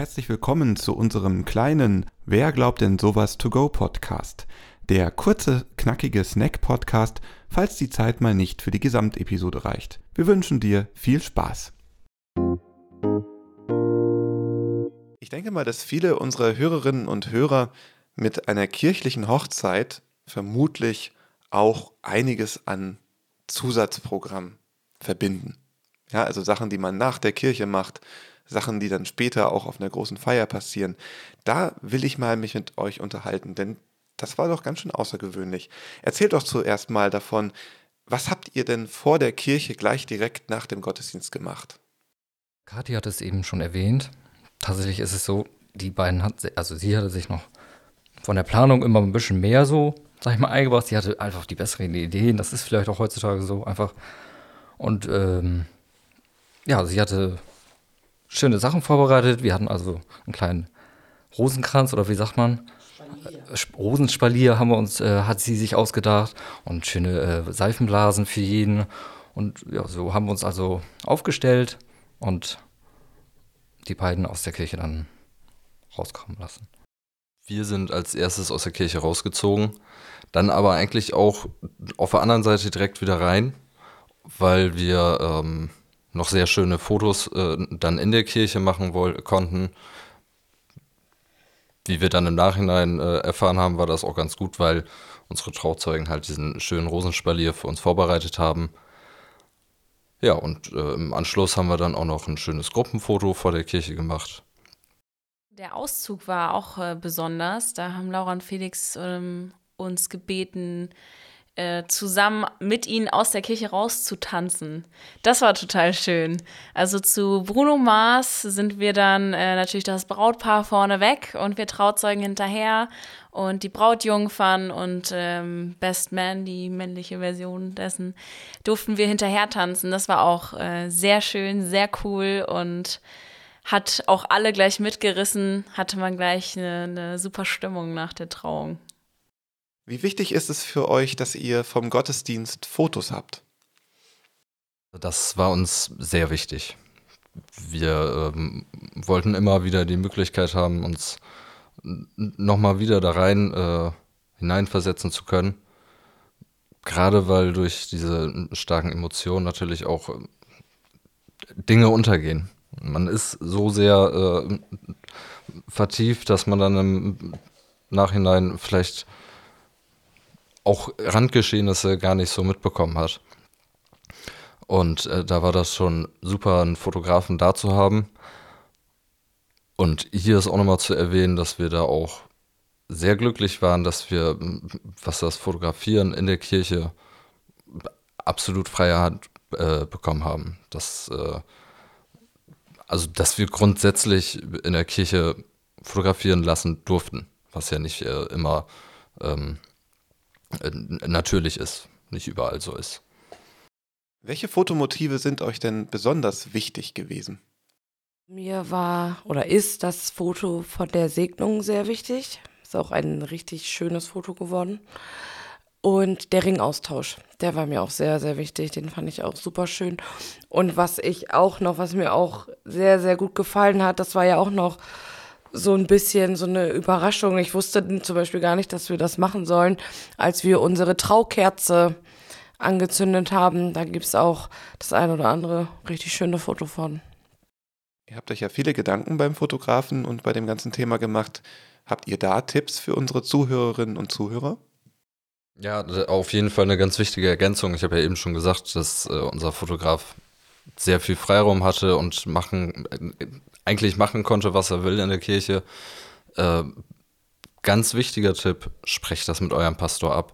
Herzlich willkommen zu unserem kleinen Wer glaubt denn sowas to go Podcast. Der kurze, knackige Snack-Podcast, falls die Zeit mal nicht für die Gesamtepisode reicht. Wir wünschen dir viel Spaß. Ich denke mal, dass viele unserer Hörerinnen und Hörer mit einer kirchlichen Hochzeit vermutlich auch einiges an Zusatzprogramm verbinden. Ja, also Sachen, die man nach der Kirche macht, Sachen, die dann später auch auf einer großen Feier passieren. Da will ich mal mich mit euch unterhalten, denn das war doch ganz schön außergewöhnlich. Erzählt doch zuerst mal davon, was habt ihr denn vor der Kirche gleich direkt nach dem Gottesdienst gemacht? Kathi hat es eben schon erwähnt. Tatsächlich ist es so, die beiden hat, also sie hatte sich noch von der Planung immer ein bisschen mehr so, sag ich mal, eingebracht. Sie hatte einfach die besseren Ideen. Das ist vielleicht auch heutzutage so einfach. Und ähm, ja, sie hatte schöne Sachen vorbereitet. Wir hatten also einen kleinen Rosenkranz oder wie sagt man? Spalier. Rosenspalier haben wir uns, äh, hat sie sich ausgedacht und schöne äh, Seifenblasen für jeden. Und ja, so haben wir uns also aufgestellt und die beiden aus der Kirche dann rauskommen lassen. Wir sind als erstes aus der Kirche rausgezogen, dann aber eigentlich auch auf der anderen Seite direkt wieder rein, weil wir ähm, noch sehr schöne Fotos äh, dann in der Kirche machen konnten. Wie wir dann im Nachhinein äh, erfahren haben, war das auch ganz gut, weil unsere Trauzeugen halt diesen schönen Rosenspalier für uns vorbereitet haben. Ja, und äh, im Anschluss haben wir dann auch noch ein schönes Gruppenfoto vor der Kirche gemacht. Der Auszug war auch äh, besonders. Da haben Laura und Felix ähm, uns gebeten, äh, zusammen mit ihnen aus der Kirche rauszutanzen. Das war total schön. Also zu Bruno Mars sind wir dann äh, natürlich das Brautpaar vorne weg und wir Trauzeugen hinterher und die Brautjungfern und ähm, Best Man, die männliche Version dessen, durften wir hinterher tanzen. Das war auch äh, sehr schön, sehr cool und hat auch alle gleich mitgerissen, hatte man gleich eine, eine super Stimmung nach der Trauung. Wie wichtig ist es für euch, dass ihr vom Gottesdienst Fotos habt? Das war uns sehr wichtig. Wir ähm, wollten immer wieder die Möglichkeit haben, uns nochmal wieder da rein äh, hineinversetzen zu können. Gerade weil durch diese starken Emotionen natürlich auch äh, Dinge untergehen. Man ist so sehr äh, vertieft, dass man dann im Nachhinein vielleicht auch Randgeschehnisse gar nicht so mitbekommen hat. Und äh, da war das schon super, einen Fotografen da zu haben. Und hier ist auch nochmal zu erwähnen, dass wir da auch sehr glücklich waren, dass wir, was das Fotografieren in der Kirche absolut freie Hand äh, bekommen haben. Dass, äh, also, dass wir grundsätzlich in der Kirche fotografieren lassen durften, was ja nicht äh, immer ähm, äh, natürlich ist, nicht überall so ist. Welche Fotomotive sind euch denn besonders wichtig gewesen? Mir war oder ist das Foto von der Segnung sehr wichtig. Ist auch ein richtig schönes Foto geworden. Und der Ringaustausch, der war mir auch sehr, sehr wichtig. Den fand ich auch super schön. Und was ich auch noch, was mir auch sehr, sehr gut gefallen hat, das war ja auch noch so ein bisschen so eine Überraschung. Ich wusste zum Beispiel gar nicht, dass wir das machen sollen, als wir unsere Traukerze angezündet haben. Da gibt es auch das ein oder andere richtig schöne Foto von. Ihr habt euch ja viele Gedanken beim Fotografen und bei dem ganzen Thema gemacht. Habt ihr da Tipps für unsere Zuhörerinnen und Zuhörer? Ja, auf jeden Fall eine ganz wichtige Ergänzung. Ich habe ja eben schon gesagt, dass äh, unser Fotograf sehr viel Freiraum hatte und machen, eigentlich machen konnte, was er will in der Kirche. Äh, ganz wichtiger Tipp, sprecht das mit eurem Pastor ab.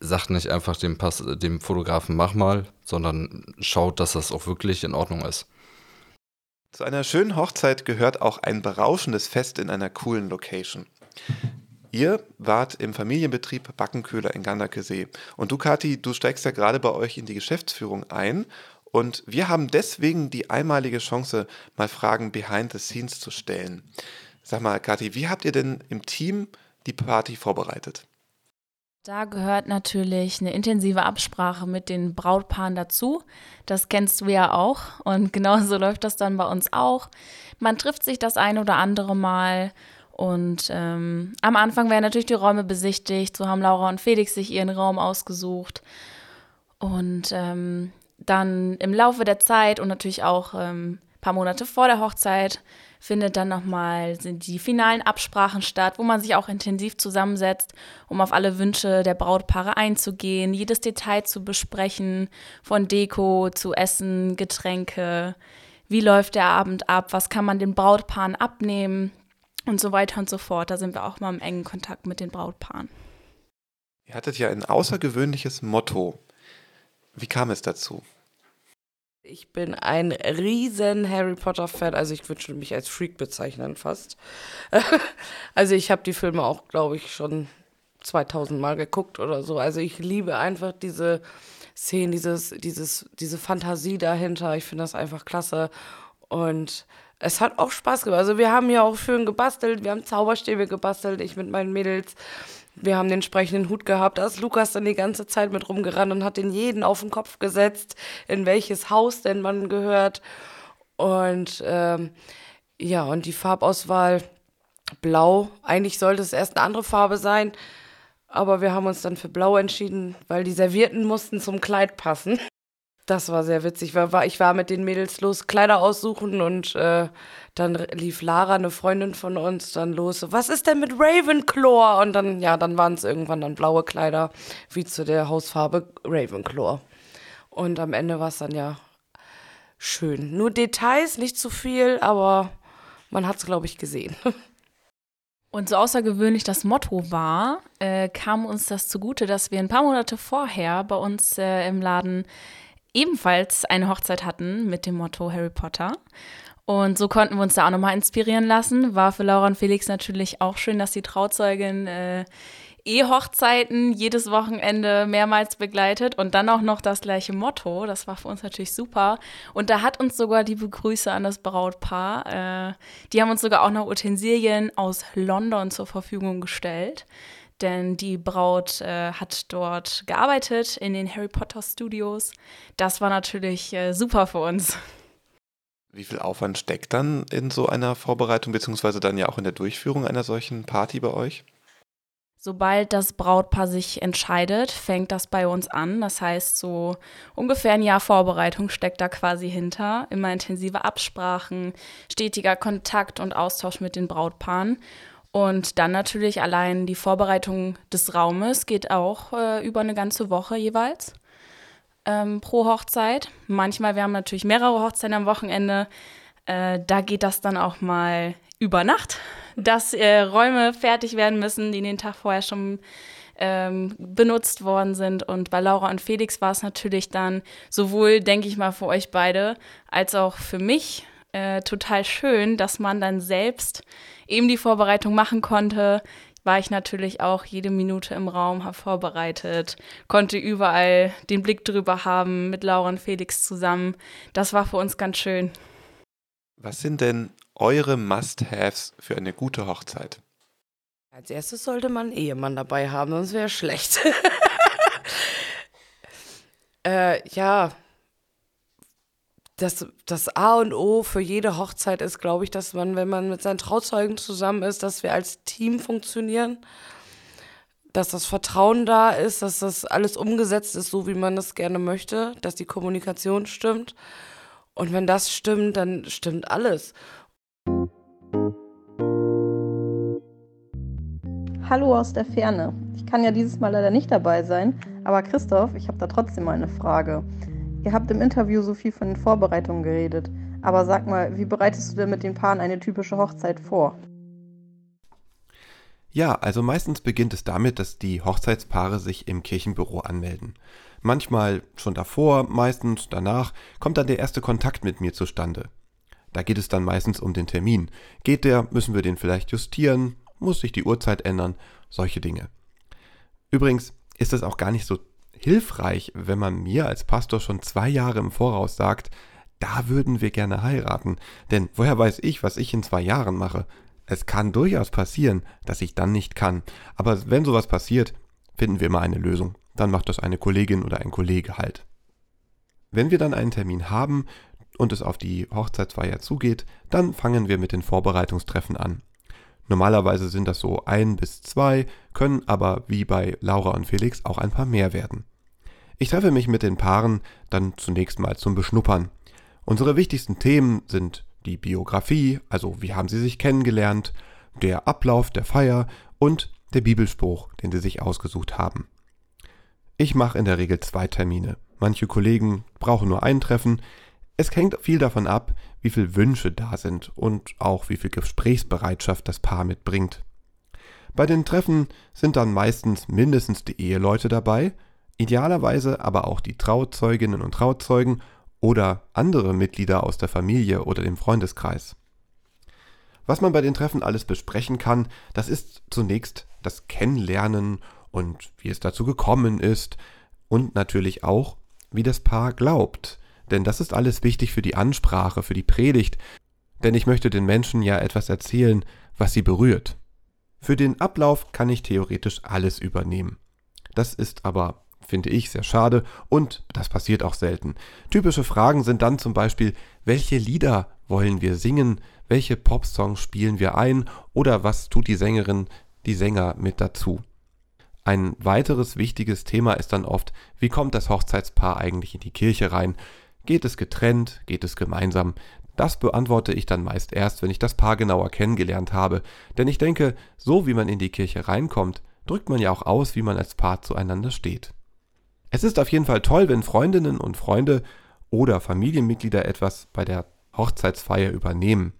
Sagt nicht einfach dem, Pas dem Fotografen, mach mal, sondern schaut, dass das auch wirklich in Ordnung ist. Zu einer schönen Hochzeit gehört auch ein berauschendes Fest in einer coolen Location. Ihr wart im Familienbetrieb Backenköhler in Gandakesee. Und du, Kathi, du steigst ja gerade bei euch in die Geschäftsführung ein und wir haben deswegen die einmalige Chance, mal Fragen behind the scenes zu stellen. Sag mal, Kathi, wie habt ihr denn im Team die Party vorbereitet? Da gehört natürlich eine intensive Absprache mit den Brautpaaren dazu. Das kennst du ja auch. Und genauso läuft das dann bei uns auch. Man trifft sich das ein oder andere Mal. Und ähm, am Anfang werden natürlich die Räume besichtigt. So haben Laura und Felix sich ihren Raum ausgesucht. Und ähm, dann im Laufe der Zeit und natürlich auch ähm, ein paar Monate vor der Hochzeit findet dann nochmal die finalen Absprachen statt, wo man sich auch intensiv zusammensetzt, um auf alle Wünsche der Brautpaare einzugehen, jedes Detail zu besprechen, von Deko zu Essen, Getränke, wie läuft der Abend ab, was kann man den Brautpaaren abnehmen und so weiter und so fort. Da sind wir auch mal im engen Kontakt mit den Brautpaaren. Ihr hattet ja ein außergewöhnliches Motto. Wie kam es dazu? Ich bin ein riesen Harry Potter-Fan, also ich würde mich als Freak bezeichnen fast. also ich habe die Filme auch, glaube ich, schon 2000 Mal geguckt oder so. Also ich liebe einfach diese Szenen, dieses, dieses, diese Fantasie dahinter. Ich finde das einfach klasse. Und es hat auch Spaß gemacht. Also wir haben ja auch schön gebastelt, wir haben Zauberstäbe gebastelt, ich mit meinen Mädels. Wir haben den entsprechenden Hut gehabt. Da ist Lukas dann die ganze Zeit mit rumgerannt und hat den jeden auf den Kopf gesetzt, in welches Haus denn man gehört. Und ähm, ja, und die Farbauswahl blau. Eigentlich sollte es erst eine andere Farbe sein, aber wir haben uns dann für blau entschieden, weil die Servierten mussten zum Kleid passen. Das war sehr witzig. Ich war mit den Mädels los, Kleider aussuchen und äh, dann lief Lara, eine Freundin von uns, dann los. Was ist denn mit Ravenclaw? Und dann, ja, dann waren es irgendwann dann blaue Kleider, wie zu der Hausfarbe Ravenclaw. Und am Ende war es dann ja schön. Nur Details, nicht zu viel, aber man hat es, glaube ich, gesehen. Und so außergewöhnlich das Motto war, äh, kam uns das zugute, dass wir ein paar Monate vorher bei uns äh, im Laden ebenfalls eine Hochzeit hatten mit dem Motto Harry Potter. Und so konnten wir uns da auch nochmal inspirieren lassen. War für Laura und Felix natürlich auch schön, dass die Trauzeugin äh, E-Hochzeiten jedes Wochenende mehrmals begleitet und dann auch noch das gleiche Motto. Das war für uns natürlich super. Und da hat uns sogar liebe Grüße an das Brautpaar. Äh, die haben uns sogar auch noch Utensilien aus London zur Verfügung gestellt denn die Braut äh, hat dort gearbeitet in den Harry Potter Studios. Das war natürlich äh, super für uns. Wie viel Aufwand steckt dann in so einer Vorbereitung, beziehungsweise dann ja auch in der Durchführung einer solchen Party bei euch? Sobald das Brautpaar sich entscheidet, fängt das bei uns an. Das heißt, so ungefähr ein Jahr Vorbereitung steckt da quasi hinter. Immer intensive Absprachen, stetiger Kontakt und Austausch mit den Brautpaaren. Und dann natürlich allein die Vorbereitung des Raumes geht auch äh, über eine ganze Woche jeweils ähm, pro Hochzeit. Manchmal, wir haben natürlich mehrere Hochzeiten am Wochenende. Äh, da geht das dann auch mal über Nacht, dass äh, Räume fertig werden müssen, die den Tag vorher schon ähm, benutzt worden sind. Und bei Laura und Felix war es natürlich dann sowohl, denke ich mal, für euch beide als auch für mich äh, total schön, dass man dann selbst eben die Vorbereitung machen konnte. War ich natürlich auch jede Minute im Raum, habe vorbereitet, konnte überall den Blick drüber haben mit Laura und Felix zusammen. Das war für uns ganz schön. Was sind denn eure Must-Haves für eine gute Hochzeit? Als erstes sollte man einen Ehemann dabei haben, sonst wäre schlecht. äh, ja, das, das A und O für jede Hochzeit ist, glaube ich, dass man, wenn man mit seinen Trauzeugen zusammen ist, dass wir als Team funktionieren, dass das Vertrauen da ist, dass das alles umgesetzt ist, so wie man das gerne möchte, dass die Kommunikation stimmt. Und wenn das stimmt, dann stimmt alles. Hallo aus der Ferne. Ich kann ja dieses Mal leider nicht dabei sein, aber Christoph, ich habe da trotzdem mal eine Frage. Ihr habt im Interview so viel von den Vorbereitungen geredet. Aber sag mal, wie bereitest du denn mit den Paaren eine typische Hochzeit vor? Ja, also meistens beginnt es damit, dass die Hochzeitspaare sich im Kirchenbüro anmelden. Manchmal schon davor, meistens danach kommt dann der erste Kontakt mit mir zustande. Da geht es dann meistens um den Termin. Geht der, müssen wir den vielleicht justieren, muss sich die Uhrzeit ändern, solche Dinge. Übrigens ist es auch gar nicht so hilfreich, wenn man mir als Pastor schon zwei Jahre im Voraus sagt, da würden wir gerne heiraten. Denn woher weiß ich, was ich in zwei Jahren mache? Es kann durchaus passieren, dass ich dann nicht kann. Aber wenn sowas passiert, finden wir immer eine Lösung. Dann macht das eine Kollegin oder ein Kollege halt. Wenn wir dann einen Termin haben und es auf die Hochzeitsfeier zugeht, dann fangen wir mit den Vorbereitungstreffen an. Normalerweise sind das so ein bis zwei, können aber wie bei Laura und Felix auch ein paar mehr werden. Ich treffe mich mit den Paaren dann zunächst mal zum Beschnuppern. Unsere wichtigsten Themen sind die Biografie, also wie haben sie sich kennengelernt, der Ablauf der Feier und der Bibelspruch, den sie sich ausgesucht haben. Ich mache in der Regel zwei Termine. Manche Kollegen brauchen nur ein Treffen. Es hängt viel davon ab, wie viele Wünsche da sind und auch wie viel Gesprächsbereitschaft das Paar mitbringt. Bei den Treffen sind dann meistens mindestens die Eheleute dabei, idealerweise aber auch die Trauzeuginnen und Trauzeugen oder andere Mitglieder aus der Familie oder dem Freundeskreis. Was man bei den Treffen alles besprechen kann, das ist zunächst das Kennenlernen und wie es dazu gekommen ist und natürlich auch, wie das Paar glaubt. Denn das ist alles wichtig für die Ansprache, für die Predigt, denn ich möchte den Menschen ja etwas erzählen, was sie berührt. Für den Ablauf kann ich theoretisch alles übernehmen. Das ist aber finde ich sehr schade und das passiert auch selten. Typische Fragen sind dann zum Beispiel, welche Lieder wollen wir singen, welche Popsongs spielen wir ein oder was tut die Sängerin, die Sänger mit dazu. Ein weiteres wichtiges Thema ist dann oft, wie kommt das Hochzeitspaar eigentlich in die Kirche rein? Geht es getrennt? Geht es gemeinsam? Das beantworte ich dann meist erst, wenn ich das Paar genauer kennengelernt habe, denn ich denke, so wie man in die Kirche reinkommt, drückt man ja auch aus, wie man als Paar zueinander steht. Es ist auf jeden Fall toll, wenn Freundinnen und Freunde oder Familienmitglieder etwas bei der Hochzeitsfeier übernehmen.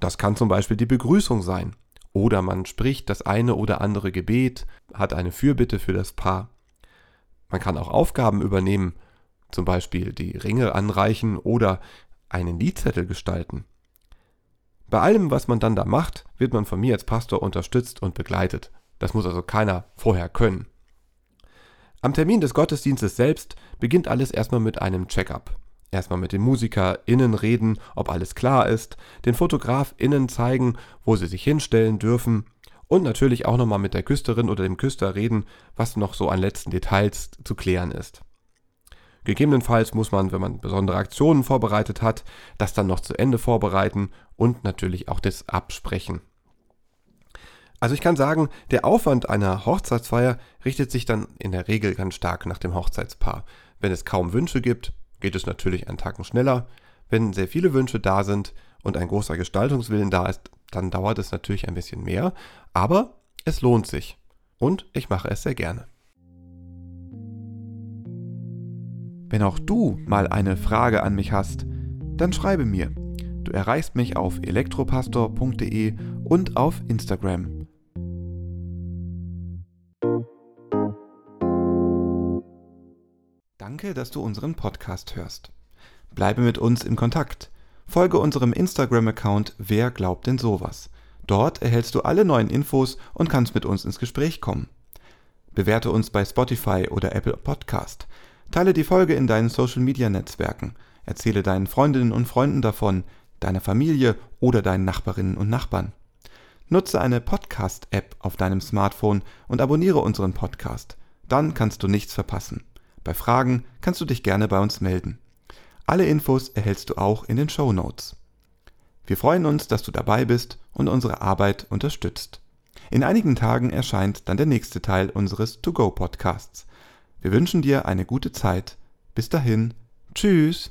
Das kann zum Beispiel die Begrüßung sein. Oder man spricht das eine oder andere Gebet, hat eine Fürbitte für das Paar. Man kann auch Aufgaben übernehmen, zum Beispiel die Ringe anreichen oder einen Liedzettel gestalten. Bei allem, was man dann da macht, wird man von mir als Pastor unterstützt und begleitet. Das muss also keiner vorher können. Am Termin des Gottesdienstes selbst beginnt alles erstmal mit einem Check-up. Erstmal mit den MusikerInnen reden, ob alles klar ist, den FotografInnen zeigen, wo sie sich hinstellen dürfen und natürlich auch nochmal mit der Küsterin oder dem Küster reden, was noch so an letzten Details zu klären ist. Gegebenenfalls muss man, wenn man besondere Aktionen vorbereitet hat, das dann noch zu Ende vorbereiten und natürlich auch das absprechen. Also ich kann sagen, der Aufwand einer Hochzeitsfeier richtet sich dann in der Regel ganz stark nach dem Hochzeitspaar. Wenn es kaum Wünsche gibt, geht es natürlich einen Tacken schneller. Wenn sehr viele Wünsche da sind und ein großer Gestaltungswillen da ist, dann dauert es natürlich ein bisschen mehr, aber es lohnt sich. Und ich mache es sehr gerne. Wenn auch du mal eine Frage an mich hast, dann schreibe mir. Du erreichst mich auf elektropastor.de und auf Instagram. Danke, dass du unseren Podcast hörst. Bleibe mit uns in Kontakt. Folge unserem Instagram-Account Wer glaubt denn sowas? Dort erhältst du alle neuen Infos und kannst mit uns ins Gespräch kommen. Bewerte uns bei Spotify oder Apple Podcast. Teile die Folge in deinen Social-Media-Netzwerken. Erzähle deinen Freundinnen und Freunden davon, deiner Familie oder deinen Nachbarinnen und Nachbarn. Nutze eine Podcast-App auf deinem Smartphone und abonniere unseren Podcast. Dann kannst du nichts verpassen. Bei Fragen kannst du dich gerne bei uns melden. Alle Infos erhältst du auch in den Show Notes. Wir freuen uns, dass du dabei bist und unsere Arbeit unterstützt. In einigen Tagen erscheint dann der nächste Teil unseres To-Go-Podcasts. Wir wünschen dir eine gute Zeit. Bis dahin. Tschüss.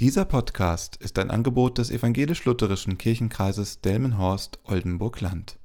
Dieser Podcast ist ein Angebot des evangelisch-lutherischen Kirchenkreises Delmenhorst-Oldenburg-Land.